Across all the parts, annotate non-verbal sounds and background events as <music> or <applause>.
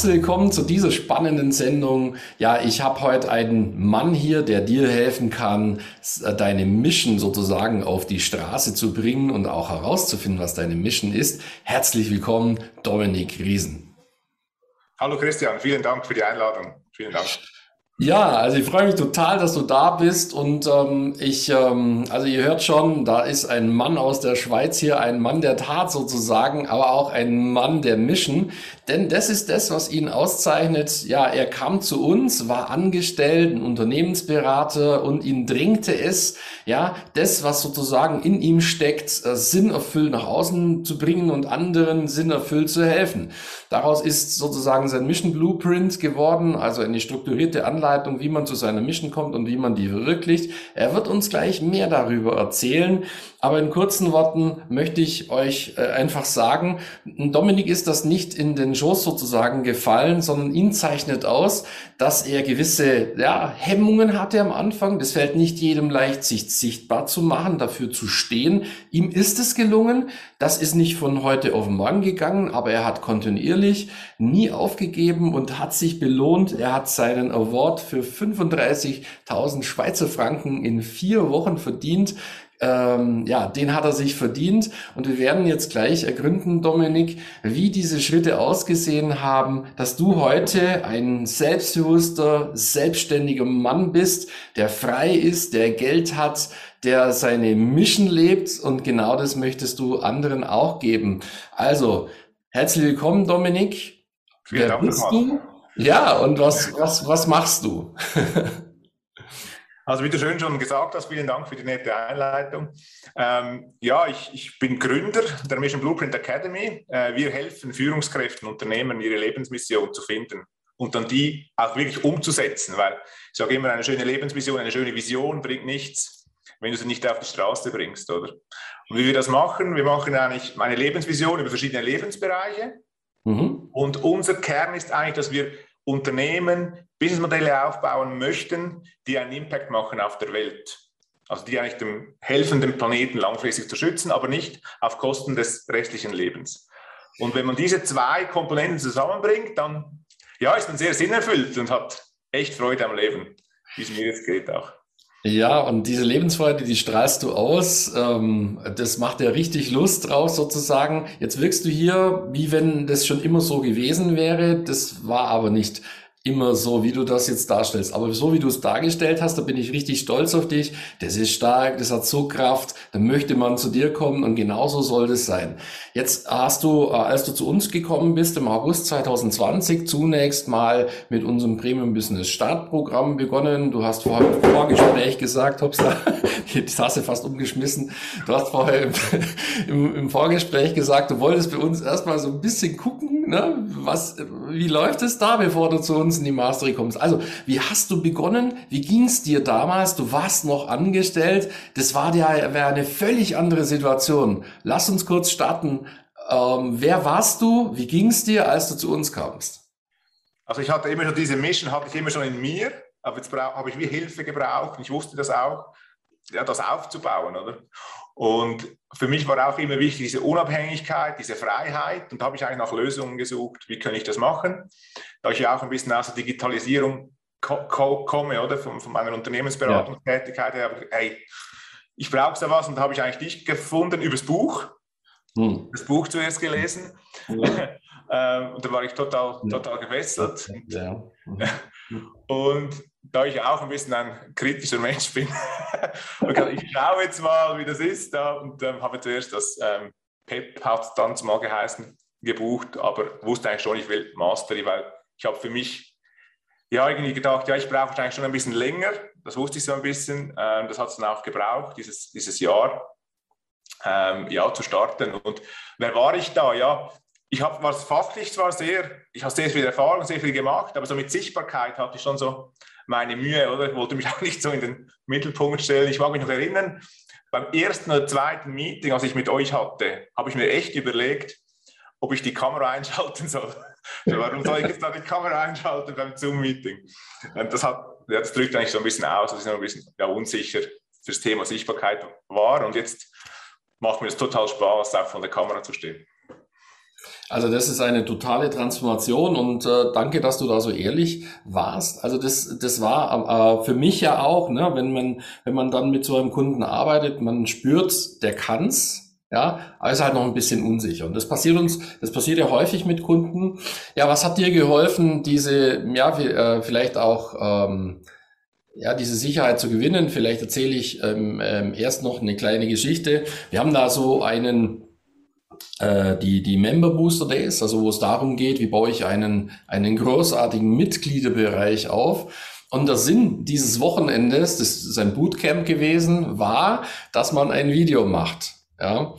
Herzlich willkommen zu dieser spannenden Sendung. Ja, ich habe heute einen Mann hier, der dir helfen kann, äh, deine Mission sozusagen auf die Straße zu bringen und auch herauszufinden, was deine Mission ist. Herzlich willkommen, Dominik Riesen. Hallo Christian, vielen Dank für die Einladung. Vielen Dank. Ja, also ich freue mich total, dass du da bist und ähm, ich, ähm, also ihr hört schon, da ist ein Mann aus der Schweiz hier, ein Mann der Tat sozusagen, aber auch ein Mann der Mission, denn das ist das, was ihn auszeichnet. Ja, er kam zu uns, war angestellt, ein Unternehmensberater und ihn drängte es, ja, das, was sozusagen in ihm steckt, äh, sinnerfüllt nach außen zu bringen und anderen sinnerfüllt zu helfen. Daraus ist sozusagen sein Mission Blueprint geworden, also eine strukturierte Anleitung Anleitung, wie man zu seiner Mission kommt und wie man die verwirklicht. Er wird uns gleich mehr darüber erzählen. Aber in kurzen Worten möchte ich euch äh, einfach sagen, Dominik ist das nicht in den Schoß sozusagen gefallen, sondern ihn zeichnet aus, dass er gewisse ja, Hemmungen hatte am Anfang. Das fällt nicht jedem leicht, sich sichtbar zu machen, dafür zu stehen. Ihm ist es gelungen. Das ist nicht von heute auf morgen gegangen, aber er hat kontinuierlich nie aufgegeben und hat sich belohnt. Er hat seinen Award für 35.000 Schweizer Franken in vier Wochen verdient ähm, ja, den hat er sich verdient. Und wir werden jetzt gleich ergründen, Dominik, wie diese Schritte ausgesehen haben, dass du heute ein selbstbewusster, selbstständiger Mann bist, der frei ist, der Geld hat, der seine Mission lebt. Und genau das möchtest du anderen auch geben. Also, herzlich willkommen, Dominik. Vielen Wer bist du? Ja, und was, was, was machst du? Also wie du schön schon gesagt hast, vielen Dank für die nette Einleitung. Ähm, ja, ich, ich, bin Gründer der Mission Blueprint Academy. Äh, wir helfen Führungskräften, Unternehmen, ihre Lebensmission zu finden und dann die auch wirklich umzusetzen, weil ich sage immer, eine schöne Lebensmission, eine schöne Vision bringt nichts, wenn du sie nicht auf die Straße bringst, oder? Und wie wir das machen, wir machen eigentlich eine Lebensvision über verschiedene Lebensbereiche. Mhm. Und unser Kern ist eigentlich, dass wir Unternehmen Businessmodelle aufbauen möchten, die einen Impact machen auf der Welt. Also die eigentlich dem helfen, den Planeten langfristig zu schützen, aber nicht auf Kosten des restlichen Lebens. Und wenn man diese zwei Komponenten zusammenbringt, dann ja, ist man sehr sinnerfüllt und hat echt Freude am Leben, wie es mir jetzt geht auch. Ja, und diese Lebensfreude, die strahlst du aus. Ähm, das macht ja richtig Lust drauf sozusagen. Jetzt wirkst du hier, wie wenn das schon immer so gewesen wäre. Das war aber nicht immer so, wie du das jetzt darstellst. Aber so wie du es dargestellt hast, da bin ich richtig stolz auf dich. Das ist stark, das hat so Kraft, da möchte man zu dir kommen und genauso soll das sein. Jetzt hast du, äh, als du zu uns gekommen bist im August 2020, zunächst mal mit unserem Premium Business Startprogramm begonnen. Du hast vorher im Vorgespräch gesagt, hoppsa, <laughs> die Tasse fast umgeschmissen. Du hast vorher im, <laughs> im, im Vorgespräch gesagt, du wolltest bei uns erstmal so ein bisschen gucken, ne, was, wie läuft es da, bevor du zu uns in die Mastery kommst. Also, wie hast du begonnen? Wie ging es dir damals? Du warst noch angestellt. Das war ja eine völlig andere Situation. Lass uns kurz starten. Ähm, wer warst du? Wie ging es dir, als du zu uns kamst? Also ich hatte immer schon diese Mission, hatte ich immer schon in mir, aber jetzt habe ich wie Hilfe gebraucht. Ich wusste das auch, ja, das aufzubauen, oder? Und für mich war auch immer wichtig diese Unabhängigkeit, diese Freiheit. Und da habe ich eigentlich nach Lösungen gesucht. Wie kann ich das machen? Da ich ja auch ein bisschen aus der Digitalisierung komme, oder? Von, von meiner Unternehmensberatungstätigkeit her. Hey, ich brauche da was und da habe ich eigentlich dich gefunden übers Buch. Hm. Das Buch zuerst gelesen. Ja. <laughs> Ähm, und da war ich total, total gefesselt. Ja. <laughs> Und da ich auch ein bisschen ein kritischer Mensch bin, <laughs> ich schaue jetzt mal, wie das ist. Da, und ähm, habe zuerst das ähm, PEP, hat es dann mal geheißen, gebucht, aber wusste eigentlich schon, ich will Mastery, weil ich habe für mich ja irgendwie gedacht, ja, ich brauche wahrscheinlich schon ein bisschen länger. Das wusste ich so ein bisschen. Ähm, das hat es dann auch gebraucht, dieses, dieses Jahr, ähm, ja, zu starten. Und wer war ich da? Ja, ich habe was fachlich zwar sehr, ich habe sehr viel Erfahrung, sehr viel gemacht, aber so mit Sichtbarkeit hatte ich schon so meine Mühe, oder? Ich wollte mich <laughs> auch nicht so in den Mittelpunkt stellen. Ich mag mich noch erinnern, beim ersten oder zweiten Meeting, als ich mit euch hatte, habe ich mir echt überlegt, ob ich die Kamera einschalten soll. <laughs> Warum soll ich jetzt da die Kamera einschalten beim Zoom-Meeting? Das, das drückt eigentlich so ein bisschen aus, dass ich noch ein bisschen ja, unsicher fürs Thema Sichtbarkeit war. Und jetzt macht mir es total Spaß, auch von der Kamera zu stehen. Also das ist eine totale Transformation und äh, danke, dass du da so ehrlich warst. Also das, das war äh, für mich ja auch, ne, wenn man, wenn man dann mit so einem Kunden arbeitet, man spürt, der kann's, ja, ist halt noch ein bisschen unsicher. Und das passiert uns, das passiert ja häufig mit Kunden. Ja, was hat dir geholfen, diese, ja, äh, vielleicht auch, ähm, ja, diese Sicherheit zu gewinnen? Vielleicht erzähle ich ähm, ähm, erst noch eine kleine Geschichte. Wir haben da so einen, äh, die, die Member Booster Days, also wo es darum geht, wie baue ich einen, einen großartigen Mitgliederbereich auf. Und der Sinn dieses Wochenendes, das ist ein Bootcamp gewesen, war, dass man ein Video macht. Ja.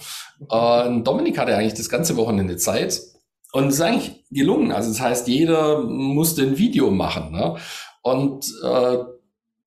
Und Dominik hatte eigentlich das ganze Wochenende Zeit. Und es ist eigentlich gelungen. Also das heißt, jeder musste ein Video machen. Ne? Und äh,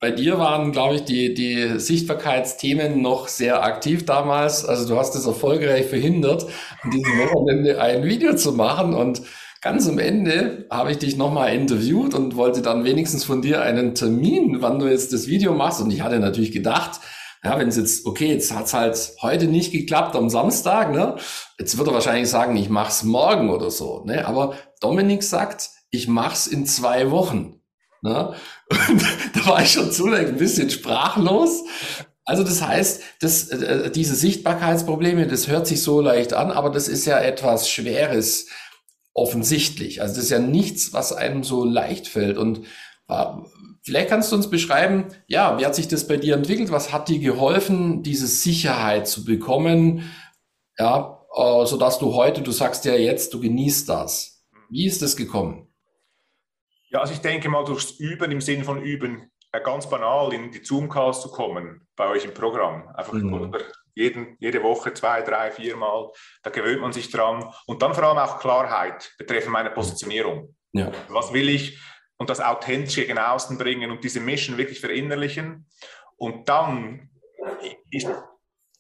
bei dir waren, glaube ich, die, die Sichtbarkeitsthemen noch sehr aktiv damals. Also du hast es erfolgreich verhindert, an diesem Wochenende ein Video zu machen. Und ganz am Ende habe ich dich nochmal interviewt und wollte dann wenigstens von dir einen Termin, wann du jetzt das Video machst. Und ich hatte natürlich gedacht, ja, wenn es jetzt, okay, jetzt hat's halt heute nicht geklappt am Samstag, ne? Jetzt wird er wahrscheinlich sagen, ich mach's morgen oder so, ne? Aber Dominik sagt, ich mach's in zwei Wochen. Ne? Und <laughs> da war ich schon zunächst ein bisschen sprachlos. Also das heißt, das, äh, diese Sichtbarkeitsprobleme, das hört sich so leicht an, aber das ist ja etwas Schweres offensichtlich. Also das ist ja nichts, was einem so leicht fällt. Und Vielleicht kannst du uns beschreiben, ja, wie hat sich das bei dir entwickelt? Was hat dir geholfen, diese Sicherheit zu bekommen? Ja, äh, so dass du heute, du sagst ja jetzt, du genießt das. Wie ist das gekommen? Ja, also ich denke mal durchs Üben im Sinne von Üben, äh, ganz banal in die Zoom-Calls zu kommen bei euch im Programm. Einfach mhm. jeden, jede Woche zwei, drei, vier Mal. Da gewöhnt man sich dran. Und dann vor allem auch Klarheit betreffend meiner Positionierung. Ja. Was will ich? und das Authentische gegen außen bringen und diese Mission wirklich verinnerlichen. Und dann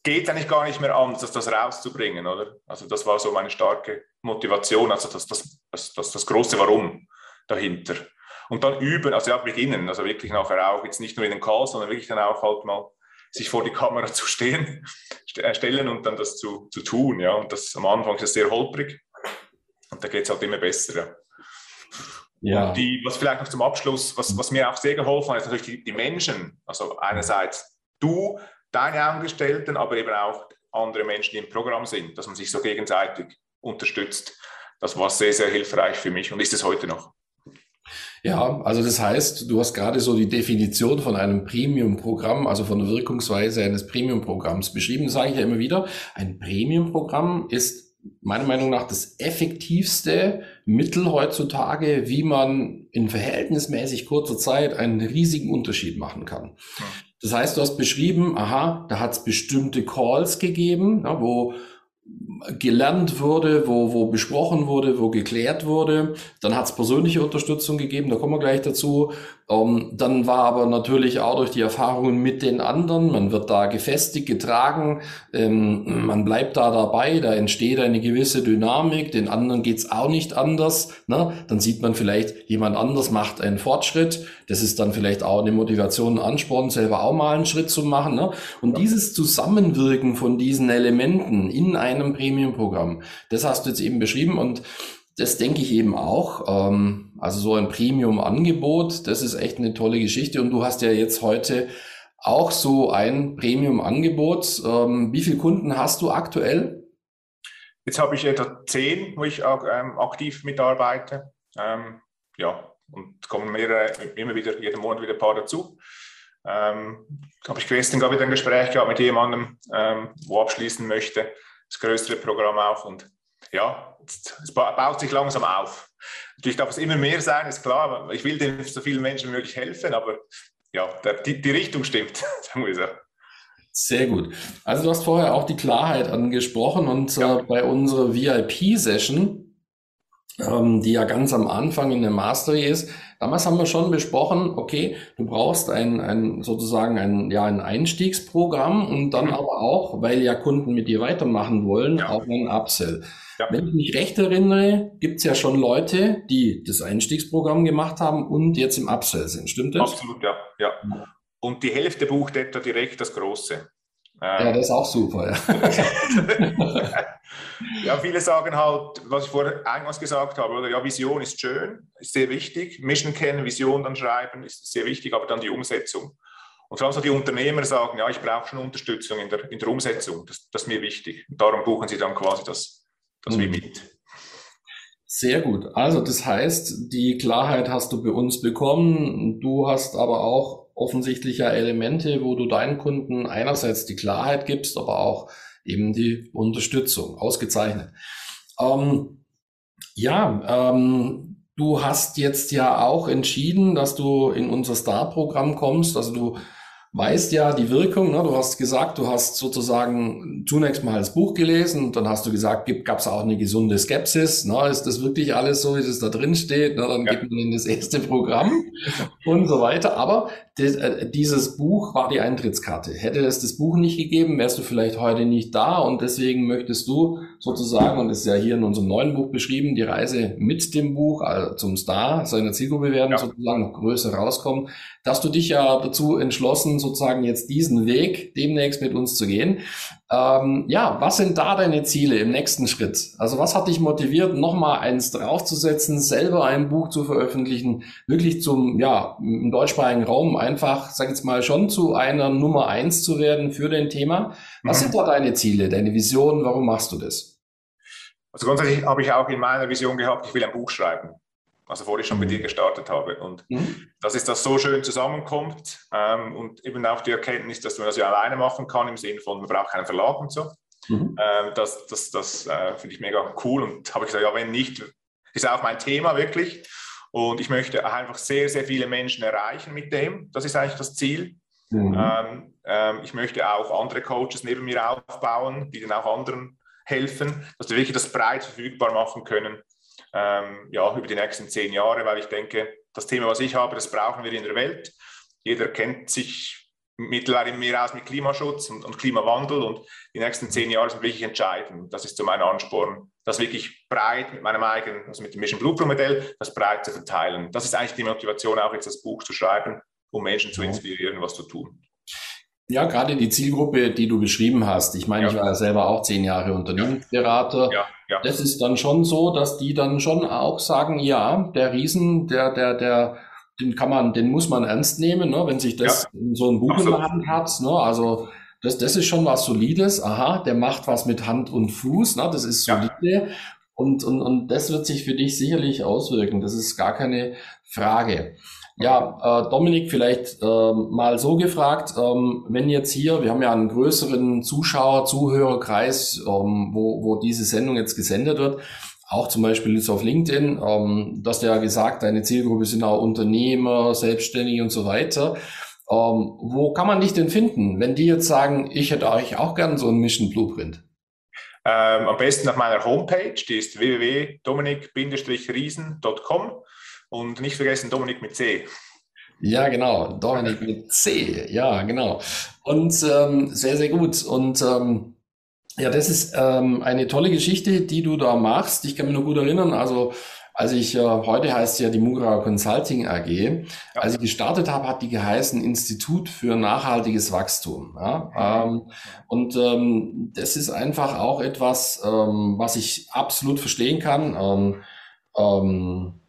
geht es eigentlich gar nicht mehr an, das, das rauszubringen, oder? Also das war so meine starke Motivation, also das, das, das, das, das große Warum dahinter. Und dann üben, also ja, beginnen, also wirklich nachher auch, jetzt nicht nur in den Call, sondern wirklich dann auch halt mal sich vor die Kamera <laughs> zu stehen, äh, stellen und dann das zu, zu tun, ja. Und das am Anfang ist das sehr holprig und da geht es halt immer besser, ja. Ja. Und die, was vielleicht noch zum Abschluss, was, was mir auch sehr geholfen hat, ist natürlich die, die Menschen. Also einerseits du, deine Angestellten, aber eben auch andere Menschen, die im Programm sind, dass man sich so gegenseitig unterstützt. Das war sehr, sehr hilfreich für mich und ist es heute noch. Ja, also das heißt, du hast gerade so die Definition von einem Premium-Programm, also von der Wirkungsweise eines Premium-Programms beschrieben. Das sage ich ja immer wieder. Ein Premium-Programm ist meiner Meinung nach das effektivste Mittel heutzutage, wie man in verhältnismäßig kurzer Zeit einen riesigen Unterschied machen kann. Das heißt, du hast beschrieben, aha, da hat es bestimmte Calls gegeben, ja, wo gelernt wurde, wo, wo besprochen wurde, wo geklärt wurde. Dann hat es persönliche Unterstützung gegeben, da kommen wir gleich dazu. Ähm, dann war aber natürlich auch durch die Erfahrungen mit den anderen, man wird da gefestigt, getragen, ähm, man bleibt da dabei, da entsteht eine gewisse Dynamik, den anderen geht's auch nicht anders. Ne? Dann sieht man vielleicht, jemand anders macht einen Fortschritt, das ist dann vielleicht auch eine Motivation, ein Ansporn, selber auch mal einen Schritt zu machen. Ne? Und dieses Zusammenwirken von diesen Elementen in einem Premium-Programm, das hast du jetzt eben beschrieben und das denke ich eben auch. Ähm, also so ein Premium-Angebot, das ist echt eine tolle Geschichte. Und du hast ja jetzt heute auch so ein Premium-Angebot. Ähm, wie viele Kunden hast du aktuell? Jetzt habe ich etwa zehn, wo ich ähm, aktiv mitarbeite. Ähm, ja, und kommen mehrere, immer wieder, jeden Monat wieder ein paar dazu. Ähm, habe ich gestern gerade wieder ein Gespräch gehabt mit jemandem, ähm, wo abschließen möchte, das größere Programm auch. Und ja, es baut sich langsam auf. Natürlich darf es immer mehr sein, ist klar. Ich will den so vielen Menschen wie möglich helfen, aber ja, der, die, die Richtung stimmt, <laughs> sagen wir so. Sehr gut. Also du hast vorher auch die Klarheit angesprochen und ja. äh, bei unserer VIP-Session ähm, die ja ganz am Anfang in der Mastery ist. Damals haben wir schon besprochen, okay, du brauchst ein, ein sozusagen ein, ja, ein Einstiegsprogramm und dann mhm. aber auch, weil ja Kunden mit dir weitermachen wollen, ja. auch ein Upsell. Ja. Wenn ich mich recht erinnere, gibt es ja schon Leute, die das Einstiegsprogramm gemacht haben und jetzt im Upsell sind. Stimmt das? Absolut, ja. ja. Und die Hälfte bucht etwa direkt das Große. Ja, das ist auch super. Ja. <laughs> ja, viele sagen halt, was ich vorher eingangs gesagt habe, oder ja, Vision ist schön, ist sehr wichtig. Mission kennen, Vision dann schreiben, ist sehr wichtig, aber dann die Umsetzung. Und vor allem so die Unternehmer sagen, ja, ich brauche schon Unterstützung in der, in der Umsetzung, das, das ist mir wichtig. Und darum buchen sie dann quasi das, das mhm. mit. Sehr gut. Also das heißt, die Klarheit hast du bei uns bekommen. Du hast aber auch offensichtlicher Elemente, wo du deinen Kunden einerseits die Klarheit gibst, aber auch eben die Unterstützung. Ausgezeichnet. Ähm, ja, ähm, du hast jetzt ja auch entschieden, dass du in unser Star-Programm kommst. Also du weißt ja die Wirkung. Ne? Du hast gesagt, du hast sozusagen zunächst mal das Buch gelesen, dann hast du gesagt, gab es auch eine gesunde Skepsis. Ne? Ist das wirklich alles so, wie das da drin steht? Ne? Dann ja. geht man in das erste Programm und so weiter. Aber äh, dieses Buch war die Eintrittskarte. Hätte es das Buch nicht gegeben, wärst du vielleicht heute nicht da und deswegen möchtest du sozusagen, und das ist ja hier in unserem neuen Buch beschrieben, die Reise mit dem Buch also zum Star seiner Zielgruppe werden, ja. sozusagen noch größer rauskommen, dass du dich ja dazu entschlossen, sozusagen jetzt diesen Weg demnächst mit uns zu gehen. Ähm, ja, was sind da deine Ziele im nächsten Schritt? Also was hat dich motiviert, nochmal eins draufzusetzen, selber ein Buch zu veröffentlichen, wirklich zum, ja, im deutschsprachigen Raum einfach, sag ich jetzt mal, schon zu einer Nummer eins zu werden für dein Thema. Was mhm. sind da deine Ziele, deine Visionen? Warum machst du das? Also grundsätzlich habe ich auch in meiner Vision gehabt, ich will ein Buch schreiben also bevor ich schon mit dir mhm. gestartet habe. Und mhm. dass es das so schön zusammenkommt ähm, und eben auch die Erkenntnis, dass man das ja alleine machen kann, im Sinne von, man braucht keinen Verlag und so. Mhm. Ähm, das das, das äh, finde ich mega cool und habe ich gesagt, ja, wenn nicht, ist auch mein Thema wirklich. Und ich möchte einfach sehr, sehr viele Menschen erreichen mit dem. Das ist eigentlich das Ziel. Mhm. Ähm, ähm ich möchte auch andere Coaches neben mir aufbauen, die dann auch anderen helfen, dass wir wirklich das breit verfügbar machen können ähm, ja, über die nächsten zehn Jahre, weil ich denke, das Thema, was ich habe, das brauchen wir in der Welt. Jeder kennt sich mittlerweile mehr aus mit Klimaschutz und, und, Klimawandel und die nächsten zehn Jahre sind wirklich entscheidend. Das ist so mein Ansporn, das wirklich breit mit meinem eigenen, also mit dem Mission Blueprint Modell, das breit zu verteilen. Das ist eigentlich die Motivation, auch jetzt das Buch zu schreiben, um Menschen zu inspirieren, was zu tun. Ja, gerade die Zielgruppe, die du beschrieben hast. Ich meine, ja. ich war ja selber auch zehn Jahre Unternehmensberater. Ja. Ja. Das ist dann schon so, dass die dann schon auch sagen, ja, der Riesen, der, der, der, den kann man, den muss man ernst nehmen, ne, wenn sich das ja. in so ein Buch Hand hat. Ne, also das, das ist schon was Solides. Aha, der macht was mit Hand und Fuß. Ne, das ist solide. Ja. Und, und, und das wird sich für dich sicherlich auswirken. Das ist gar keine Frage. Ja, äh, Dominik, vielleicht äh, mal so gefragt, ähm, wenn jetzt hier, wir haben ja einen größeren Zuschauer, Zuhörerkreis, ähm, wo, wo diese Sendung jetzt gesendet wird, auch zum Beispiel jetzt auf LinkedIn, ähm, du hast ja gesagt, deine Zielgruppe sind auch Unternehmer, Selbstständige und so weiter. Ähm, wo kann man dich denn finden, wenn die jetzt sagen, ich hätte euch auch gern so einen Mission Blueprint? Ähm, am besten auf meiner Homepage, die ist www.dominik-riesen.com. Und nicht vergessen, Dominik mit C. Ja, genau. Dominik mit C. Ja, genau. Und ähm, sehr, sehr gut. Und ähm, ja, das ist ähm, eine tolle Geschichte, die du da machst. Ich kann mich noch gut erinnern. Also, als ich, äh, heute heißt ja die Mugra Consulting AG. Ja. Als ich gestartet habe, hat die geheißen Institut für nachhaltiges Wachstum. Ja? Mhm. Ähm, und ähm, das ist einfach auch etwas, ähm, was ich absolut verstehen kann. Ähm, ähm,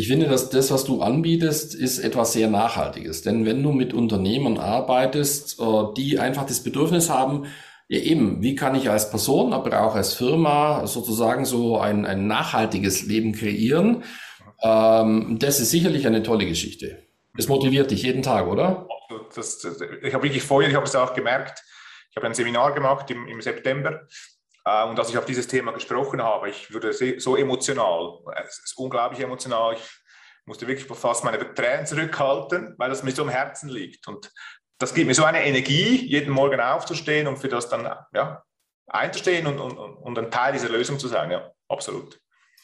ich finde, dass das, was du anbietest, ist etwas sehr Nachhaltiges. Denn wenn du mit Unternehmern arbeitest, äh, die einfach das Bedürfnis haben, ja eben, wie kann ich als Person, aber auch als Firma sozusagen so ein, ein nachhaltiges Leben kreieren, ähm, das ist sicherlich eine tolle Geschichte. Das motiviert dich jeden Tag, oder? Das, das, ich habe wirklich Feuer, ich habe es auch gemerkt. Ich habe ein Seminar gemacht im, im September und als ich auf dieses Thema gesprochen habe, ich wurde so emotional, es ist unglaublich emotional, ich musste wirklich fast meine Tränen zurückhalten, weil das mir so am Herzen liegt. Und das gibt mir so eine Energie, jeden Morgen aufzustehen und für das dann ja, einzustehen und, und, und ein Teil dieser Lösung zu sein. Ja, absolut.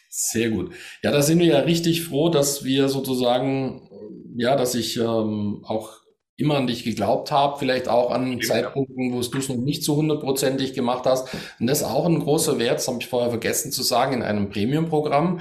Sehr gut. Ja, da sind wir ja richtig froh, dass wir sozusagen, ja, dass ich ähm, auch immer an dich geglaubt habe, vielleicht auch an. Zeitpunkten, wo du es noch nicht so hundertprozentig gemacht hast. Und das ist auch ein großer Wert, das habe ich vorher vergessen zu sagen, in einem Premium-Programm.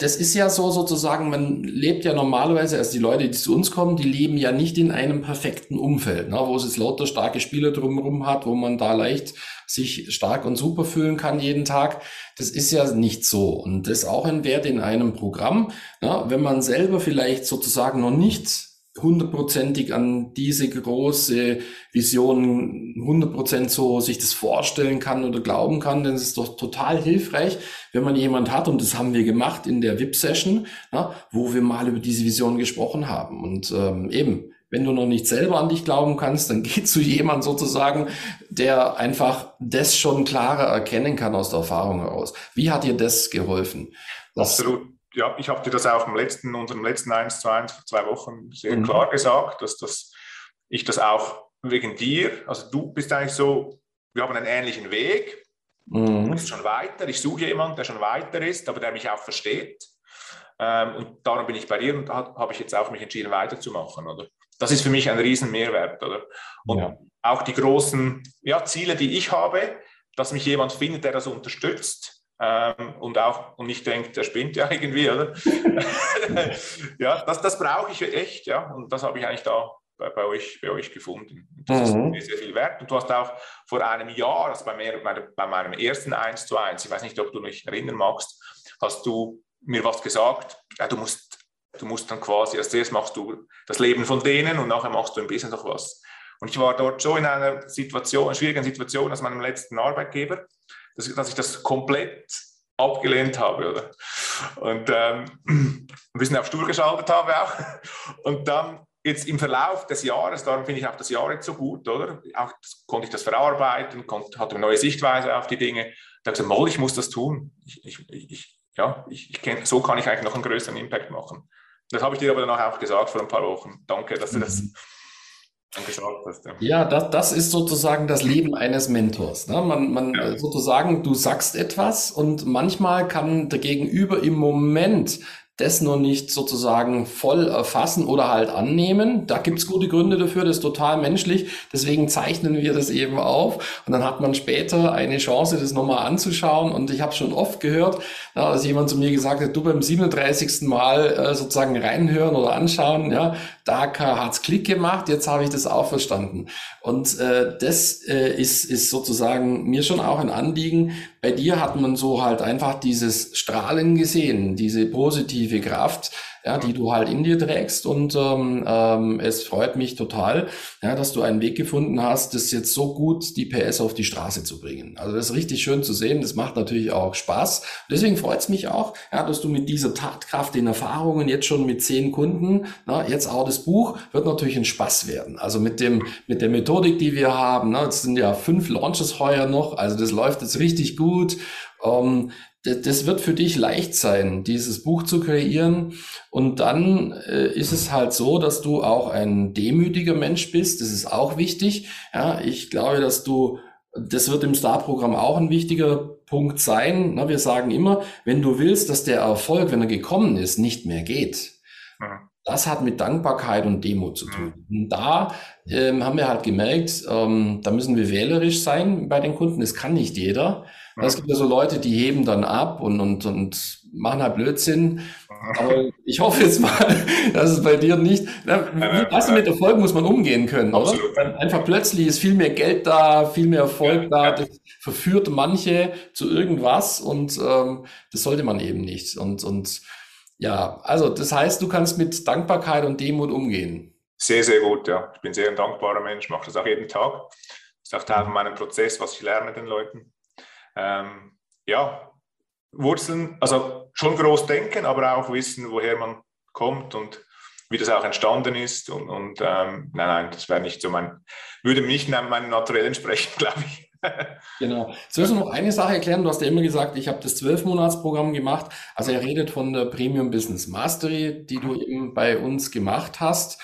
Das ist ja so sozusagen, man lebt ja normalerweise, also die Leute, die zu uns kommen, die leben ja nicht in einem perfekten Umfeld, ne, wo es jetzt lauter starke Spieler drumherum hat, wo man da leicht sich stark und super fühlen kann jeden Tag. Das ist ja nicht so. Und das ist auch ein Wert in einem Programm. Ne, wenn man selber vielleicht sozusagen noch nicht hundertprozentig an diese große Vision hundertprozent so sich das vorstellen kann oder glauben kann, ist es doch total hilfreich, wenn man jemand hat, und das haben wir gemacht in der VIP-Session, wo wir mal über diese Vision gesprochen haben. Und ähm, eben, wenn du noch nicht selber an dich glauben kannst, dann <laughs> geh zu jemand sozusagen, der einfach das schon klarer erkennen kann aus der Erfahrung heraus. Wie hat dir das geholfen? Das Absolut ja, ich habe dir das auch im letzten, unserem letzten 1 zu 1 vor zwei Wochen sehr mhm. klar gesagt, dass das, ich das auch wegen dir, also du bist eigentlich so, wir haben einen ähnlichen Weg, mhm. du bist schon weiter, ich suche jemanden, der schon weiter ist, aber der mich auch versteht. Ähm, und darum bin ich bei dir und habe ich jetzt auch mich entschieden, weiterzumachen, oder? Das ist für mich ein riesen Mehrwert, oder? Und ja. auch die großen ja, Ziele, die ich habe, dass mich jemand findet, der das unterstützt, ähm, und auch und nicht denkt, der spinnt ja <laughs> irgendwie, oder? <laughs> ja, das, das brauche ich echt, ja, und das habe ich eigentlich da bei, bei, euch, bei euch gefunden. Das mhm. ist sehr, sehr viel wert. Und du hast auch vor einem Jahr, also bei, mir, bei meinem ersten 1 zu 1, ich weiß nicht, ob du mich erinnern magst, hast du mir was gesagt, ja, du musst Du musst dann quasi, als erstes machst du das Leben von denen und nachher machst du ein bisschen noch was. Und ich war dort schon in einer Situation, einer schwierigen Situation als meinem letzten Arbeitgeber dass, dass ich das komplett abgelehnt habe. Oder? Und ähm, <clears throat> ein bisschen auf Stur geschaltet habe auch. <laughs> Und dann jetzt im Verlauf des Jahres, darum finde ich auch das Jahr jetzt so gut, oder? Auch konnte ich das verarbeiten, konnte, hatte eine neue Sichtweise auf die Dinge. Da habe ich gesagt, Moll, ich muss das tun. Ich, ich, ich, ja, ich, ich kenn, so kann ich eigentlich noch einen größeren Impact machen. Das habe ich dir aber danach auch gesagt vor ein paar Wochen. Danke, dass du das gesagt hast. Ja, ja das, das ist sozusagen das Leben eines Mentors. Ne? Man, man ja. sozusagen, du sagst etwas und manchmal kann der Gegenüber im Moment das noch nicht sozusagen voll erfassen oder halt annehmen. Da gibt's gute Gründe dafür, das ist total menschlich. Deswegen zeichnen wir das eben auf. Und dann hat man später eine Chance, das nochmal anzuschauen. Und ich habe schon oft gehört, dass jemand zu mir gesagt hat, du beim 37. Mal äh, sozusagen reinhören oder anschauen, ja, da hat's Klick gemacht, jetzt habe ich das auch verstanden. Und äh, das äh, ist, ist sozusagen mir schon auch ein Anliegen. Bei dir hat man so halt einfach dieses Strahlen gesehen, diese positive Kraft, ja, die du halt in dir trägst. Und ähm, ähm, es freut mich total, ja, dass du einen Weg gefunden hast, das jetzt so gut die PS auf die Straße zu bringen. Also das ist richtig schön zu sehen. Das macht natürlich auch Spaß. Deswegen freut es mich auch, ja, dass du mit dieser Tatkraft, den Erfahrungen jetzt schon mit zehn Kunden, na, jetzt auch das Buch, wird natürlich ein Spaß werden. Also mit dem, mit der Methodik, die wir haben, na, jetzt sind ja fünf Launches heuer noch, also das läuft jetzt richtig gut. Ähm, das wird für dich leicht sein, dieses Buch zu kreieren. Und dann äh, ist es halt so, dass du auch ein demütiger Mensch bist. Das ist auch wichtig. Ja, ich glaube, dass du, das wird im Star-Programm auch ein wichtiger Punkt sein. Na, wir sagen immer, wenn du willst, dass der Erfolg, wenn er gekommen ist, nicht mehr geht. Das hat mit Dankbarkeit und Demut zu tun. Und da ähm, haben wir halt gemerkt, ähm, da müssen wir wählerisch sein bei den Kunden. Das kann nicht jeder. Es gibt ja so Leute, die heben dann ab und, und, und machen halt Blödsinn. Aber ich hoffe jetzt mal, <laughs> dass es bei dir nicht. Na, wie, weißt du, mit Erfolg muss man umgehen können, Absolut. oder? Einfach plötzlich ist viel mehr Geld da, viel mehr Erfolg da. Das verführt manche zu irgendwas und ähm, das sollte man eben nicht. Und, und ja, also das heißt, du kannst mit Dankbarkeit und Demut umgehen. Sehr, sehr gut, ja. Ich bin sehr ein dankbarer Mensch, mache das auch jeden Tag. Das ist auch Teil von meinem Prozess, was ich lerne den Leuten ähm, ja, Wurzeln, also schon groß denken, aber auch wissen, woher man kommt und wie das auch entstanden ist. Und, und ähm, nein, nein, das wäre nicht so mein, würde nicht meinem Naturell entsprechen, <laughs> glaube ich. Genau. Jetzt müssen wir noch eine Sache erklären. Du hast ja immer gesagt, ich habe das Zwölfmonatsprogramm gemacht. Also er redet von der Premium Business Mastery, die du eben bei uns gemacht hast.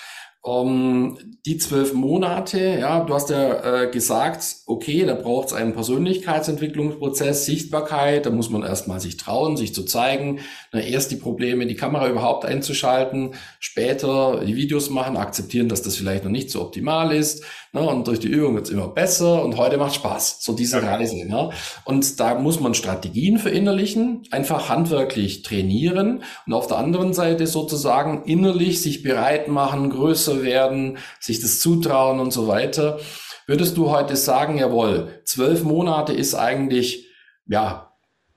Um, ähm, die zwölf Monate, ja, du hast ja äh, gesagt, okay, da braucht es einen Persönlichkeitsentwicklungsprozess, Sichtbarkeit, da muss man erstmal sich trauen, sich zu zeigen, na, erst die Probleme, die Kamera überhaupt einzuschalten, später die Videos machen, akzeptieren, dass das vielleicht noch nicht so optimal ist, ne, und durch die Übung wird es immer besser und heute macht Spaß, so diese Reise. Ne? Und da muss man Strategien verinnerlichen, einfach handwerklich trainieren und auf der anderen Seite sozusagen innerlich sich bereit machen, größer werden, sich das zutrauen und so weiter. Würdest du heute sagen, jawohl, zwölf Monate ist eigentlich, ja,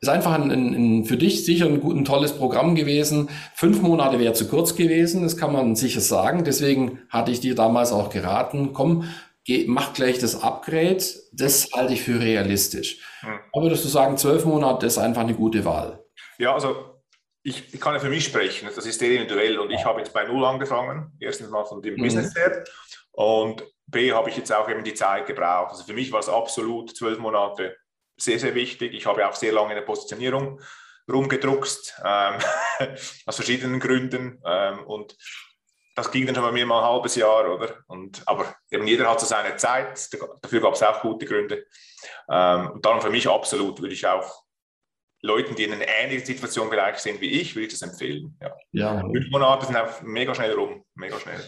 ist einfach ein, ein, ein für dich sicher ein, gut, ein tolles Programm gewesen. Fünf Monate wäre zu kurz gewesen, das kann man sicher sagen. Deswegen hatte ich dir damals auch geraten, komm, geh, mach gleich das Upgrade. Das halte ich für realistisch. Hm. Aber würdest du sagen, zwölf Monate ist einfach eine gute Wahl? Ja, also ich, ich, kann ja für mich sprechen, das ist individuell und ich habe jetzt bei Null angefangen, erstens mal von dem mhm. Business her und B habe ich jetzt auch eben die Zeit gebraucht. Also für mich war es absolut zwölf Monate sehr, sehr wichtig. Ich habe auch sehr lange in der Positionierung rumgedruckst, ähm, <laughs> aus verschiedenen Gründen ähm, und das ging dann schon bei mir mal ein halbes Jahr, oder? Und, aber eben jeder hat so seine Zeit, dafür gab es auch gute Gründe. Ähm, und darum für mich absolut würde ich auch Leuten, die in einer ähnlichen Situation vielleicht sind wie ich, würde ich das empfehlen. Ja. ja. Fünf Monate sind auch mega schnell rum, mega schnell.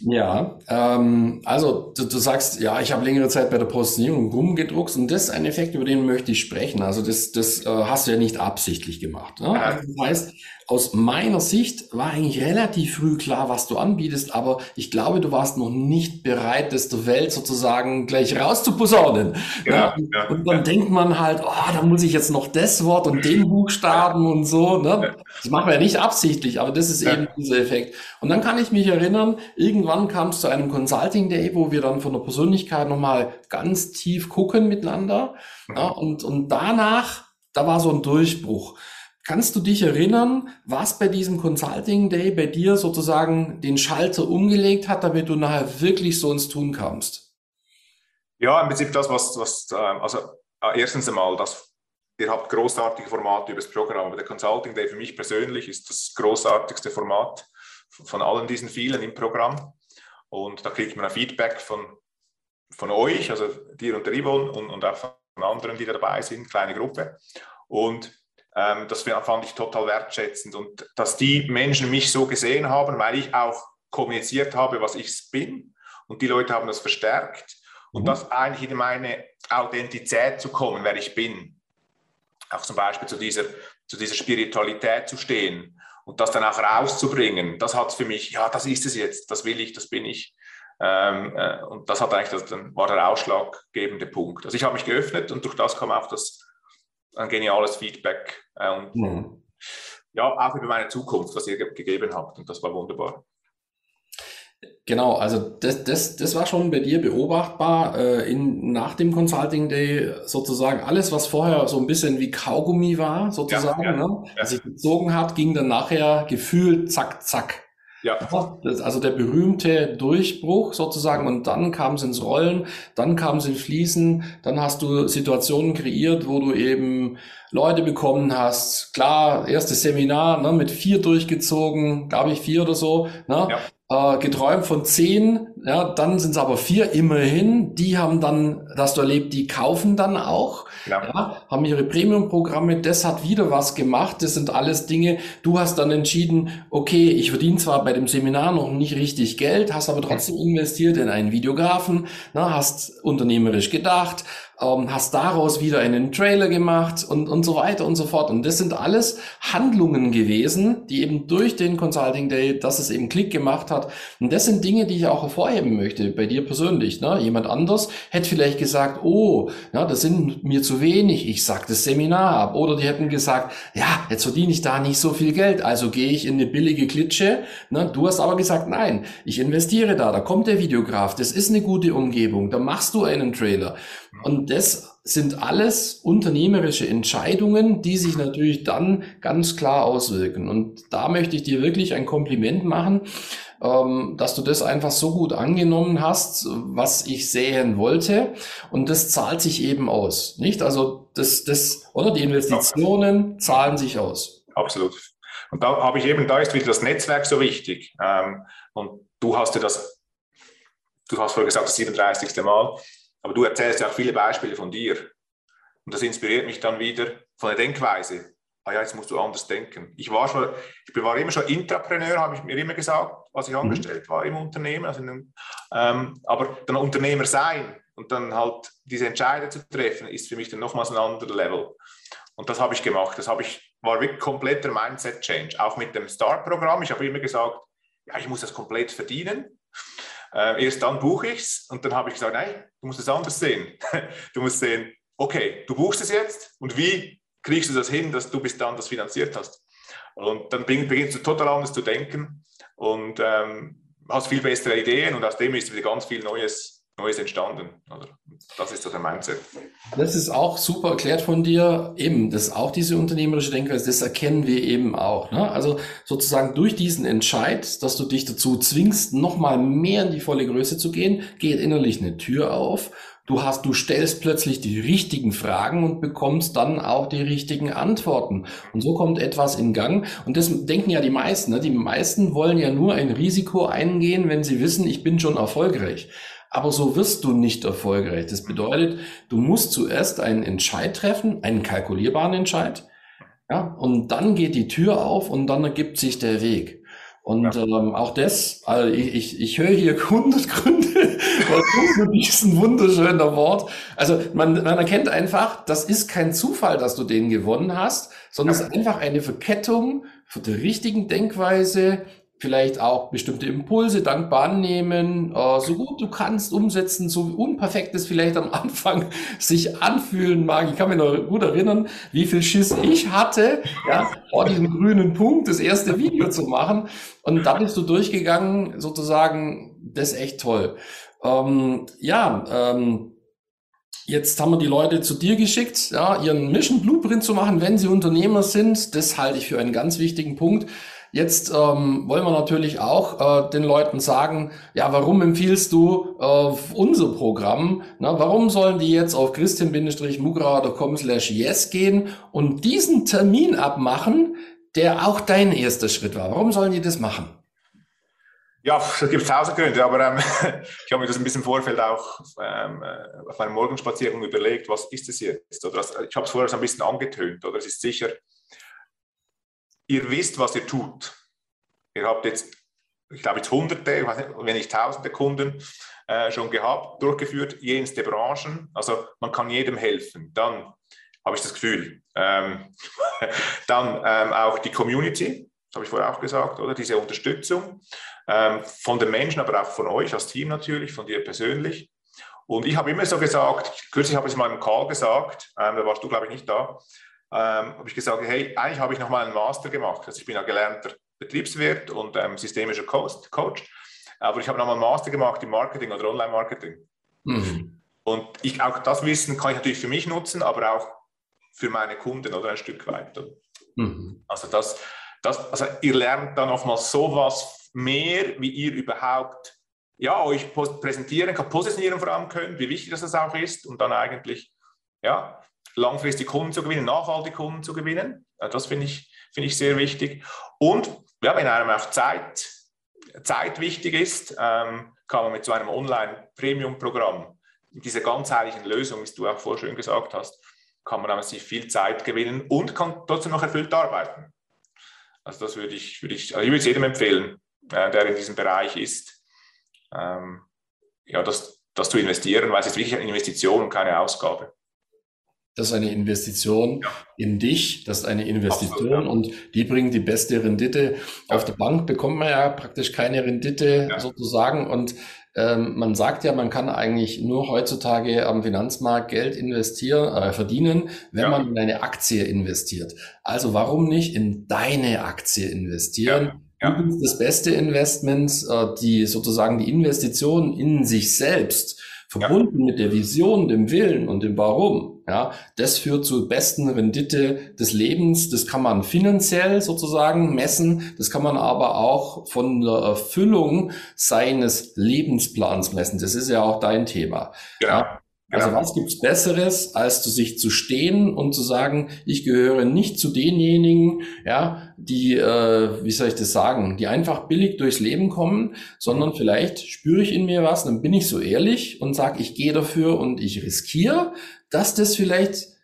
Ja, ähm, also du, du sagst, ja, ich habe längere Zeit bei der Positionierung rumgedruckt und das ist ein Effekt, über den möchte ich sprechen. Also das, das äh, hast du ja nicht absichtlich gemacht. Ne? Also das heißt, aus meiner Sicht war eigentlich relativ früh klar, was du anbietest, aber ich glaube, du warst noch nicht bereit, das der Welt sozusagen gleich rauszuposaunen. Ja, ne? ja, und dann ja. denkt man halt, oh, da muss ich jetzt noch das Wort und den Buchstaben und so. Ne? Das machen wir ja nicht absichtlich, aber das ist eben dieser Effekt. Und dann kann ich mich erinnern, irgendwann kam es zu einem Consulting Day, wo wir dann von der Persönlichkeit nochmal ganz tief gucken miteinander. Mhm. Ja, und, und danach, da war so ein Durchbruch. Kannst du dich erinnern, was bei diesem Consulting Day bei dir sozusagen den Schalter umgelegt hat, damit du nachher wirklich so ins Tun kamst? Ja, im Prinzip das, was, was ähm, also äh, erstens einmal, das, ihr habt großartige Formate über das Programm, aber der Consulting Day für mich persönlich ist das großartigste Format von allen diesen vielen im Programm. Und da kriegt man ein Feedback von, von euch, also dir und der Yvonne und, und auch von anderen, die da dabei sind, kleine Gruppe. Und ähm, das fand ich total wertschätzend. Und dass die Menschen mich so gesehen haben, weil ich auch kommuniziert habe, was ich bin. Und die Leute haben das verstärkt. Und mhm. das eigentlich in meine Authentizität zu kommen, wer ich bin. Auch zum Beispiel zu dieser, zu dieser Spiritualität zu stehen und das dann auch rauszubringen, das hat für mich, ja, das ist es jetzt, das will ich, das bin ich. Ähm, äh, und das hat eigentlich das, dann war der ausschlaggebende Punkt. Also ich habe mich geöffnet und durch das kam auch das ein geniales Feedback äh, und mhm. ja, auch über meine Zukunft, was ihr ge gegeben habt. Und das war wunderbar. Genau, also das, das, das war schon bei dir beobachtbar äh, in, nach dem Consulting Day sozusagen alles, was vorher so ein bisschen wie Kaugummi war, sozusagen, ja, ja, ne? ja. sich gezogen hat, ging dann nachher gefühlt zack, zack. Ja. Also der berühmte Durchbruch sozusagen und dann kam es ins Rollen, dann kam es ins Fließen, dann hast du Situationen kreiert, wo du eben Leute bekommen hast. Klar, erstes Seminar ne, mit vier durchgezogen, glaube ich vier oder so. Ne? Ja äh, geträumt von zehn, ja, dann sind es aber vier immerhin. Die haben dann, das du erlebt, die kaufen dann auch, ja. ja haben ihre Premium-Programme. Das hat wieder was gemacht. Das sind alles Dinge. Du hast dann entschieden, okay, ich verdiene zwar bei dem Seminar noch nicht richtig Geld, hast aber trotzdem investiert in einen Videografen, na, hast unternehmerisch gedacht, ähm, hast daraus wieder einen Trailer gemacht und, und so weiter und so fort. Und das sind alles Handlungen gewesen, die eben durch den Consulting Day, dass es eben Klick gemacht hat. Und das sind Dinge, die ich auch hervorheben möchte, bei dir persönlich. Ne? Jemand anders hätte vielleicht gesagt, oh, ja, das sind mir zu wenig, ich sag das Seminar ab. Oder die hätten gesagt, ja, jetzt verdiene ich da nicht so viel Geld, also gehe ich in eine billige Klitsche. Ne? Du hast aber gesagt, nein, ich investiere da, da kommt der Videograf, das ist eine gute Umgebung, da machst du einen Trailer. Und das sind alles unternehmerische Entscheidungen, die sich natürlich dann ganz klar auswirken. Und da möchte ich dir wirklich ein Kompliment machen, dass du das einfach so gut angenommen hast, was ich sehen wollte. Und das zahlt sich eben aus, nicht? Also das, das, oder die Investitionen zahlen sich aus. Absolut. Und da habe ich eben, da ist wieder das Netzwerk so wichtig. Ähm, und du hast ja das, du hast vorher gesagt, das 37. Mal, aber du erzählst ja auch viele Beispiele von dir. Und das inspiriert mich dann wieder von der Denkweise. Ah ja, jetzt musst du anders denken. Ich war schon, ich war immer schon Intrapreneur, habe ich mir immer gesagt, als ich mhm. angestellt war im Unternehmen. Also einem, ähm, aber dann Unternehmer sein und dann halt diese Entscheidung zu treffen, ist für mich dann nochmals ein anderer Level. Und das habe ich gemacht. Das habe ich, war wirklich kompletter Mindset-Change. Auch mit dem Start-Programm. Ich habe immer gesagt, ja, ich muss das komplett verdienen. Äh, erst dann buche ich es und dann habe ich gesagt, nein, du musst es anders sehen. <laughs> du musst sehen, okay, du buchst es jetzt und wie kriegst du das hin, dass du bis dann das finanziert hast? Und dann beginnst du total anders zu denken und ähm, hast viel bessere Ideen und aus dem ist wieder ganz viel Neues Neues entstanden. Oder? Das ist so der Mindset. Das ist auch super erklärt von dir. Eben, das ist auch diese unternehmerische Denkweise, das erkennen wir eben auch. Ne? Also sozusagen durch diesen Entscheid, dass du dich dazu zwingst, nochmal mehr in die volle Größe zu gehen, geht innerlich eine Tür auf. Du hast, du stellst plötzlich die richtigen Fragen und bekommst dann auch die richtigen Antworten. Und so kommt etwas in Gang. Und das denken ja die meisten. Ne? Die meisten wollen ja nur ein Risiko eingehen, wenn sie wissen, ich bin schon erfolgreich. Aber so wirst du nicht erfolgreich. Das bedeutet, du musst zuerst einen Entscheid treffen, einen kalkulierbaren Entscheid. Ja, und dann geht die Tür auf und dann ergibt sich der Weg. Und ja. ähm, auch das, also ich, ich, ich höre hier <laughs> 100 Gründe, warum diesen wunderschönen Wort. Also man, man erkennt einfach, das ist kein Zufall, dass du den gewonnen hast, sondern ja. es ist einfach eine Verkettung von der richtigen Denkweise, vielleicht auch bestimmte Impulse dankbar annehmen, äh, so gut du kannst umsetzen, so unperfekt es vielleicht am <laughs> Anfang sich anfühlen mag. Ich kann mich noch gut erinnern, wie viel Schiss ich hatte, ja, vor diesem grünen Punkt das erste Video zu machen. Und dann bist du durchgegangen, sozusagen, das ist echt toll. Ähm, ja, ähm, Jetzt haben wir die Leute zu dir geschickt, ja, ihren Mission Blueprint zu machen, wenn sie Unternehmer sind. Das halte ich für einen ganz wichtigen Punkt. Jetzt ähm, wollen wir natürlich auch äh, den Leuten sagen, ja, warum empfiehlst du äh, unser Programm? Na, warum sollen die jetzt auf christian-mugra.com slash yes gehen und diesen Termin abmachen, der auch dein erster Schritt war? Warum sollen die das machen? Ja, da gibt es tausend Gründe, aber ähm, <laughs> ich habe mir das ein bisschen im Vorfeld auch ähm, äh, auf meinem Morgenspaziergang überlegt, was ist es jetzt? Oder das, ich habe es vorher so ein bisschen angetönt, oder es ist sicher ihr wisst, was ihr tut. Ihr habt jetzt, ich glaube jetzt hunderte, wenn nicht tausende Kunden äh, schon gehabt, durchgeführt, jenste Branchen. Also man kann jedem helfen. Dann habe ich das Gefühl. Ähm, <laughs> dann ähm, auch die Community, habe ich vorher auch gesagt, oder diese Unterstützung ähm, von den Menschen, aber auch von euch als Team natürlich, von dir persönlich. Und ich habe immer so gesagt, kürzlich habe ich es mal im Call gesagt, ähm, da warst du, glaube ich, nicht da, ähm, habe ich gesagt, hey, eigentlich habe ich nochmal einen Master gemacht. Also ich bin ja gelernter Betriebswirt und ähm, systemischer Coach, aber ich habe nochmal einen Master gemacht im Marketing oder Online-Marketing. Mhm. Und ich, auch das Wissen kann ich natürlich für mich nutzen, aber auch für meine Kunden oder ein Stück weiter. Mhm. Also, das, das, also ihr lernt da nochmal sowas mehr, wie ihr überhaupt ja, euch präsentieren kann, positionieren vor allem könnt, wie wichtig das auch ist und dann eigentlich ja, langfristig Kunden zu gewinnen, nachhaltig Kunden zu gewinnen. Das finde ich, find ich sehr wichtig. Und ja, wenn einem auch Zeit, Zeit wichtig ist, ähm, kann man mit so einem Online-Premium-Programm, diese ganzheitlichen Lösung, wie du auch vorher schön gesagt hast, kann man sich viel Zeit gewinnen und kann trotzdem noch erfüllt arbeiten. Also das würde ich, würde ich, also ich würde es jedem empfehlen, äh, der in diesem Bereich ist, ähm, ja, das, das zu investieren, weil es ist wirklich eine Investition und keine Ausgabe. Das ist eine Investition ja. in dich, das ist eine Investition Absolut, ja. und die bringt die beste Rendite. Ja. Auf der Bank bekommt man ja praktisch keine Rendite sozusagen und ähm, man sagt ja, man kann eigentlich nur heutzutage am Finanzmarkt Geld investieren, äh, verdienen, wenn man in eine Aktie investiert. Also warum nicht in deine Aktie investieren? Bist das beste Investment, äh, die sozusagen die Investition in sich selbst verbunden mit der Vision, dem Willen und dem Warum ja, das führt zur besten Rendite des Lebens. Das kann man finanziell sozusagen messen. Das kann man aber auch von der Erfüllung seines Lebensplans messen. Das ist ja auch dein Thema. Genau. Ja. Also was gibt's Besseres, als zu sich zu stehen und zu sagen, ich gehöre nicht zu denjenigen, ja, die, äh, wie soll ich das sagen, die einfach billig durchs Leben kommen, sondern vielleicht spüre ich in mir was, dann bin ich so ehrlich und sage, ich gehe dafür und ich riskiere, dass das vielleicht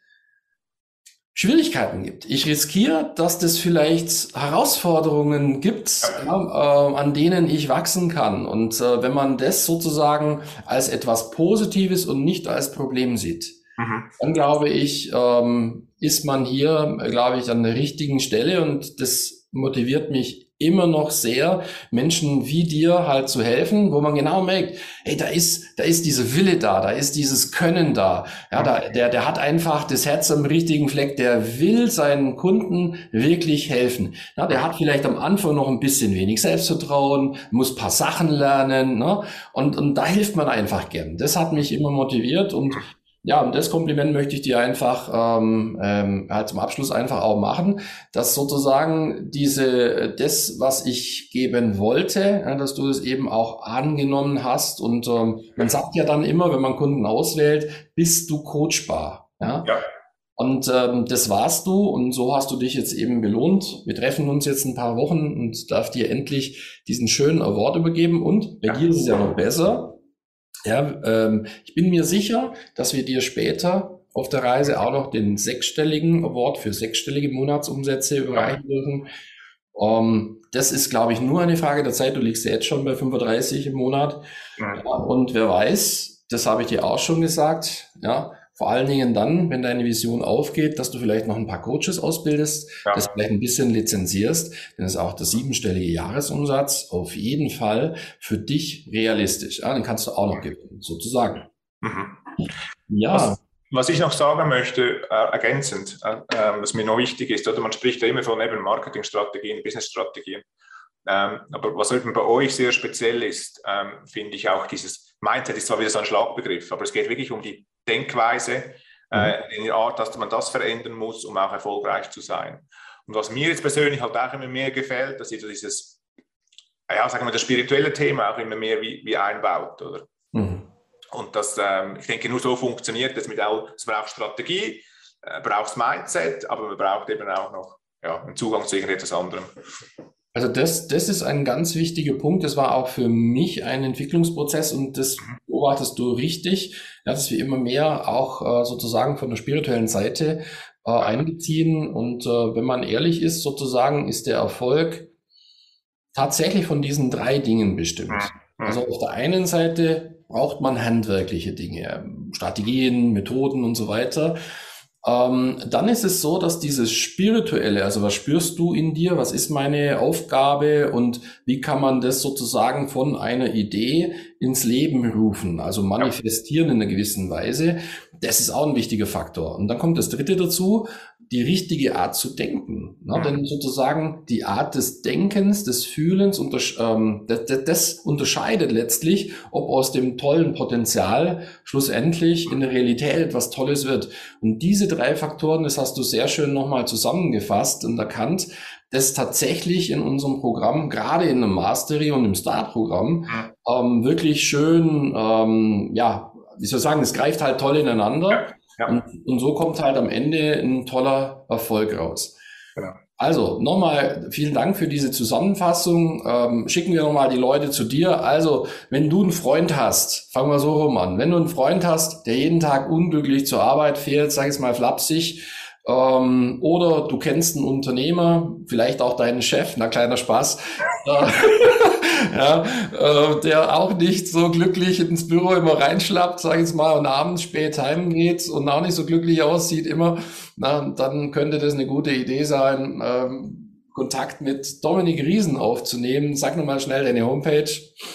Schwierigkeiten gibt. Ich riskiere, dass das vielleicht Herausforderungen gibt, ja, äh, an denen ich wachsen kann. Und äh, wenn man das sozusagen als etwas Positives und nicht als Problem sieht, mhm. dann glaube ich, ähm, ist man hier, glaube ich, an der richtigen Stelle und das motiviert mich immer noch sehr, Menschen wie dir halt zu helfen, wo man genau merkt, hey, da ist, da ist diese Wille da, da ist dieses Können da. Ja, da, der, der hat einfach das Herz am richtigen Fleck, der will seinen Kunden wirklich helfen. Ja, der hat vielleicht am Anfang noch ein bisschen wenig Selbstvertrauen, muss paar Sachen lernen, ne? Und, und da hilft man einfach gern. Das hat mich immer motiviert und ja, und das Kompliment möchte ich dir einfach ähm, ähm, halt zum Abschluss einfach auch machen, dass sozusagen diese das, was ich geben wollte, ja, dass du es eben auch angenommen hast. Und ähm, man sagt ja dann immer, wenn man Kunden auswählt, bist du coachbar. Ja. ja. Und ähm, das warst du und so hast du dich jetzt eben belohnt. Wir treffen uns jetzt ein paar Wochen und darf dir endlich diesen schönen Award übergeben. Und bei ja. dir ist es ja noch besser. Ja, ähm, ich bin mir sicher, dass wir dir später auf der Reise auch noch den sechsstelligen Award für sechsstellige Monatsumsätze überreichen dürfen. Um, ähm, das ist, glaube ich, nur eine Frage der Zeit. Du liegst jetzt schon bei 35 im Monat. Ja, und wer weiß, das habe ich dir auch schon gesagt, ja, vor allen Dingen dann, wenn deine Vision aufgeht, dass du vielleicht noch ein paar Coaches ausbildest, ja. das vielleicht ein bisschen lizenzierst, dann ist auch der siebenstellige Jahresumsatz auf jeden Fall für dich realistisch. Ja, den kannst du auch noch gewinnen, sozusagen. Mhm. Ja. Was, was, ich noch sagen möchte, äh, ergänzend, äh, äh, was mir noch wichtig ist, oder man spricht ja immer von eben Marketingstrategien, Businessstrategien. Ähm, aber was eben bei euch sehr speziell ist, ähm, finde ich auch dieses Mindset ist zwar wieder so ein Schlagbegriff, aber es geht wirklich um die Denkweise, äh, mhm. in der Art, dass man das verändern muss, um auch erfolgreich zu sein. Und was mir jetzt persönlich halt auch immer mehr gefällt, dass ihr so dieses, ja, sagen wir, das spirituelle Thema auch immer mehr wie, wie einbaut, oder? Mhm. Und das, ähm, ich denke, nur so funktioniert das mit auch, es braucht Strategie, äh, braucht Mindset, aber man braucht eben auch noch ja, einen Zugang zu irgendetwas anderem. Also das, das ist ein ganz wichtiger Punkt. Das war auch für mich ein Entwicklungsprozess und das mhm. beobachtest du richtig, ja, dass wir immer mehr auch äh, sozusagen von der spirituellen Seite äh, einbeziehen. Und äh, wenn man ehrlich ist, sozusagen ist der Erfolg tatsächlich von diesen drei Dingen bestimmt. Mhm. Also auf der einen Seite braucht man handwerkliche Dinge, Strategien, Methoden und so weiter. Ähm, dann ist es so, dass dieses Spirituelle, also was spürst du in dir, was ist meine Aufgabe und wie kann man das sozusagen von einer Idee ins Leben rufen, also manifestieren in einer gewissen Weise, das ist auch ein wichtiger Faktor. Und dann kommt das Dritte dazu, die richtige Art zu denken. Ne? Mhm. Denn sozusagen die Art des Denkens, des Fühlens, untersch ähm, das, das, das, unterscheidet letztlich, ob aus dem tollen Potenzial schlussendlich in der Realität etwas Tolles wird. Und diese drei Faktoren, das hast du sehr schön nochmal zusammengefasst und erkannt, das tatsächlich in unserem Programm, gerade in einem Mastery und im Start-Programm, mhm. ähm, wirklich schön, ähm, ja, wie soll ich sagen, es greift halt toll ineinander. Ja ja. Und, und, so kommt halt am Ende ein toller Erfolg raus. Genau. Also nochmal vielen Dank für diese Zusammenfassung. Ähm, schicken wir nochmal die Leute zu dir. Also, wenn du einen Freund hast, fangen wir so rum an. Wenn du einen Freund hast, der jeden Tag unglücklich zur Arbeit fährt, sag ich es mal flapsig, ähm, oder du kennst einen Unternehmer, vielleicht auch deinen Chef, na kleiner Spaß, äh, <laughs> ja, äh, der auch nicht so glücklich ins Büro immer reinschlappt, sag ich jetzt mal, und abends spät heimgeht und auch nicht so glücklich aussieht immer, na, dann könnte das eine gute Idee sein, ähm, Kontakt mit Dominik Riesen aufzunehmen. Sag nochmal schnell deine Homepage.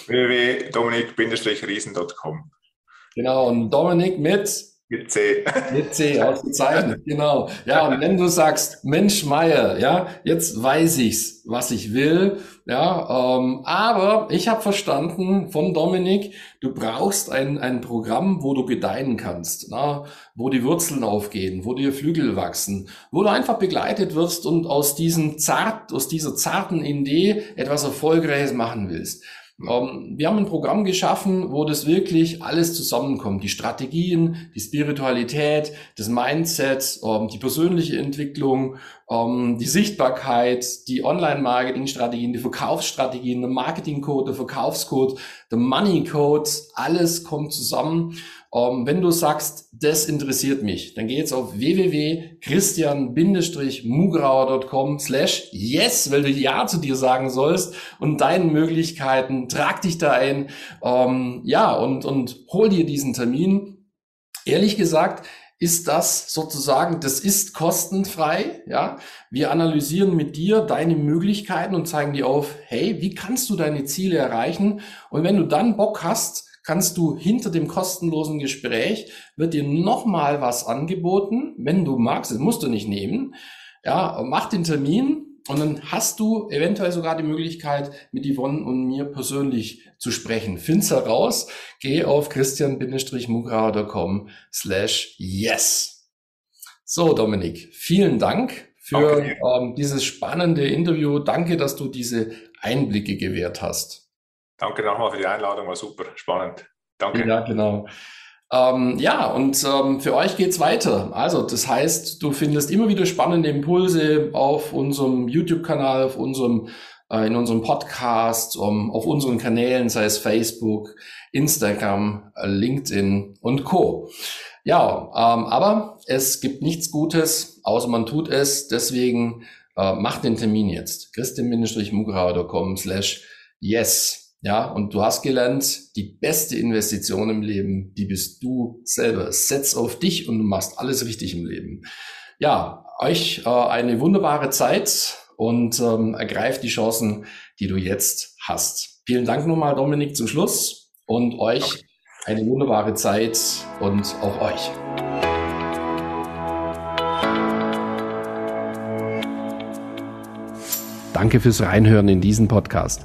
www.dominik-riesen.com Genau, und Dominik mit mit C. Mit C, ausgezeichnet, <laughs> genau. Ja, und wenn du sagst, Mensch, Meier, ja, jetzt weiß ich's, was ich will, ja, ähm, aber ich habe verstanden von Dominik, du brauchst ein, ein Programm, wo du gedeihen kannst, na, wo die Wurzeln aufgehen, wo die Flügel wachsen, wo du einfach begleitet wirst und aus diesem zart, aus dieser zarten Idee etwas Erfolgreiches machen willst. Ähm, wir haben ein Programm geschaffen, wo das wirklich alles zusammenkommt. Die Strategien, die Spiritualität, das Mindset, ähm, die persönliche Entwicklung, ähm, die Sichtbarkeit, die Online-Marketing-Strategien, die Verkaufsstrategien, der Marketing-Code, der Verkaufscode, der Money-Code, alles kommt zusammen. Ähm, wenn du sagst, das interessiert mich, dann geh jetzt auf www.christian-mugrauer.com slash yes, weil du Ja zu dir sagen sollst und deinen Möglichkeiten, trag dich da ein, ähm, ja, und, und hol dir diesen Termin. Ehrlich gesagt, ist das sozusagen, das ist kostenfrei, ja. Wir analysieren mit dir deine Möglichkeiten und zeigen dir auf, hey, wie kannst du deine Ziele erreichen? Und wenn du dann Bock hast, kannst du hinter dem kostenlosen Gespräch, wird dir nochmal was angeboten, wenn du magst, das musst du nicht nehmen. Ja, mach den Termin und dann hast du eventuell sogar die Möglichkeit, mit Yvonne und mir persönlich zu sprechen. Find's heraus, geh auf christian-mugrauer.com slash yes. So, Dominik, vielen Dank für ähm, dieses spannende Interview. Danke, dass du diese Einblicke gewährt hast. Danke nochmal für die Einladung, war super, spannend. Danke. Ja, genau. Ähm, ja, und ähm, für euch geht's weiter. Also, das heißt, du findest immer wieder spannende Impulse auf unserem YouTube-Kanal, auf unserem, äh, in unserem Podcast, um, auf unseren Kanälen, sei es Facebook, Instagram, äh, LinkedIn und Co. Ja, ähm, aber es gibt nichts Gutes, außer man tut es. Deswegen äh, macht den Termin jetzt. christin-mugrauer.com slash yes. Ja, und du hast gelernt, die beste Investition im Leben, die bist du selber. Setz auf dich und du machst alles richtig im Leben. Ja, euch äh, eine wunderbare Zeit und ähm, ergreift die Chancen, die du jetzt hast. Vielen Dank nochmal, Dominik, zum Schluss und euch eine wunderbare Zeit und auch euch. Danke fürs Reinhören in diesen Podcast.